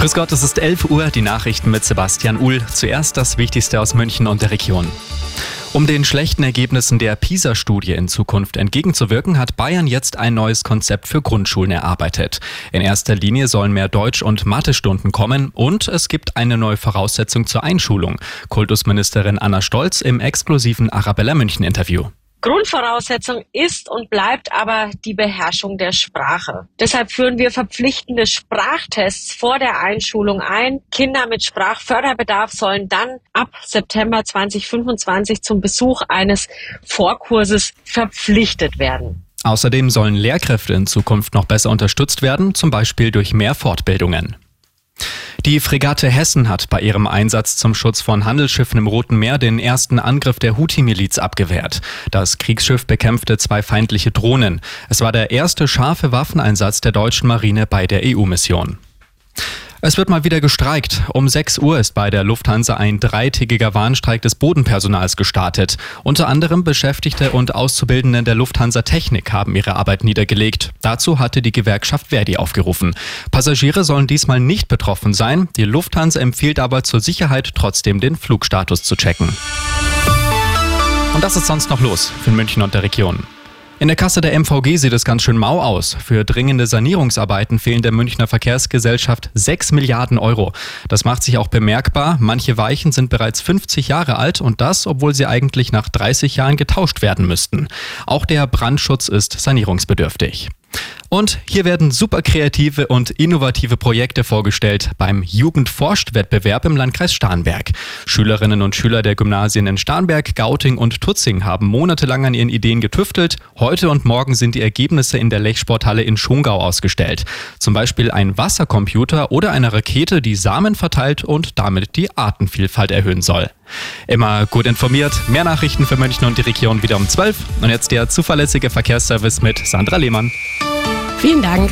Grüß Gott, es ist 11 Uhr, die Nachrichten mit Sebastian Uhl. Zuerst das Wichtigste aus München und der Region. Um den schlechten Ergebnissen der PISA-Studie in Zukunft entgegenzuwirken, hat Bayern jetzt ein neues Konzept für Grundschulen erarbeitet. In erster Linie sollen mehr Deutsch- und Mathestunden kommen und es gibt eine neue Voraussetzung zur Einschulung. Kultusministerin Anna Stolz im exklusiven Arabella München Interview. Grundvoraussetzung ist und bleibt aber die Beherrschung der Sprache. Deshalb führen wir verpflichtende Sprachtests vor der Einschulung ein. Kinder mit Sprachförderbedarf sollen dann ab September 2025 zum Besuch eines Vorkurses verpflichtet werden. Außerdem sollen Lehrkräfte in Zukunft noch besser unterstützt werden, zum Beispiel durch mehr Fortbildungen. Die Fregatte Hessen hat bei ihrem Einsatz zum Schutz von Handelsschiffen im Roten Meer den ersten Angriff der Houthi-Miliz abgewehrt. Das Kriegsschiff bekämpfte zwei feindliche Drohnen. Es war der erste scharfe Waffeneinsatz der deutschen Marine bei der EU-Mission. Es wird mal wieder gestreikt. Um 6 Uhr ist bei der Lufthansa ein dreitägiger Warnstreik des Bodenpersonals gestartet. Unter anderem Beschäftigte und Auszubildende der Lufthansa Technik haben ihre Arbeit niedergelegt. Dazu hatte die Gewerkschaft Verdi aufgerufen. Passagiere sollen diesmal nicht betroffen sein. Die Lufthansa empfiehlt aber zur Sicherheit trotzdem den Flugstatus zu checken. Und das ist sonst noch los für München und der Region. In der Kasse der MVG sieht es ganz schön mau aus. Für dringende Sanierungsarbeiten fehlen der Münchner Verkehrsgesellschaft 6 Milliarden Euro. Das macht sich auch bemerkbar. Manche Weichen sind bereits 50 Jahre alt und das, obwohl sie eigentlich nach 30 Jahren getauscht werden müssten. Auch der Brandschutz ist sanierungsbedürftig. Und hier werden super kreative und innovative Projekte vorgestellt beim Jugendforscht-Wettbewerb im Landkreis Starnberg. Schülerinnen und Schüler der Gymnasien in Starnberg, Gauting und Tutzing haben monatelang an ihren Ideen getüftelt. Heute und morgen sind die Ergebnisse in der Lechsporthalle in Schongau ausgestellt. Zum Beispiel ein Wassercomputer oder eine Rakete, die Samen verteilt und damit die Artenvielfalt erhöhen soll. Immer gut informiert. Mehr Nachrichten für München und die Region wieder um 12. Und jetzt der zuverlässige Verkehrsservice mit Sandra Lehmann. Vielen Dank.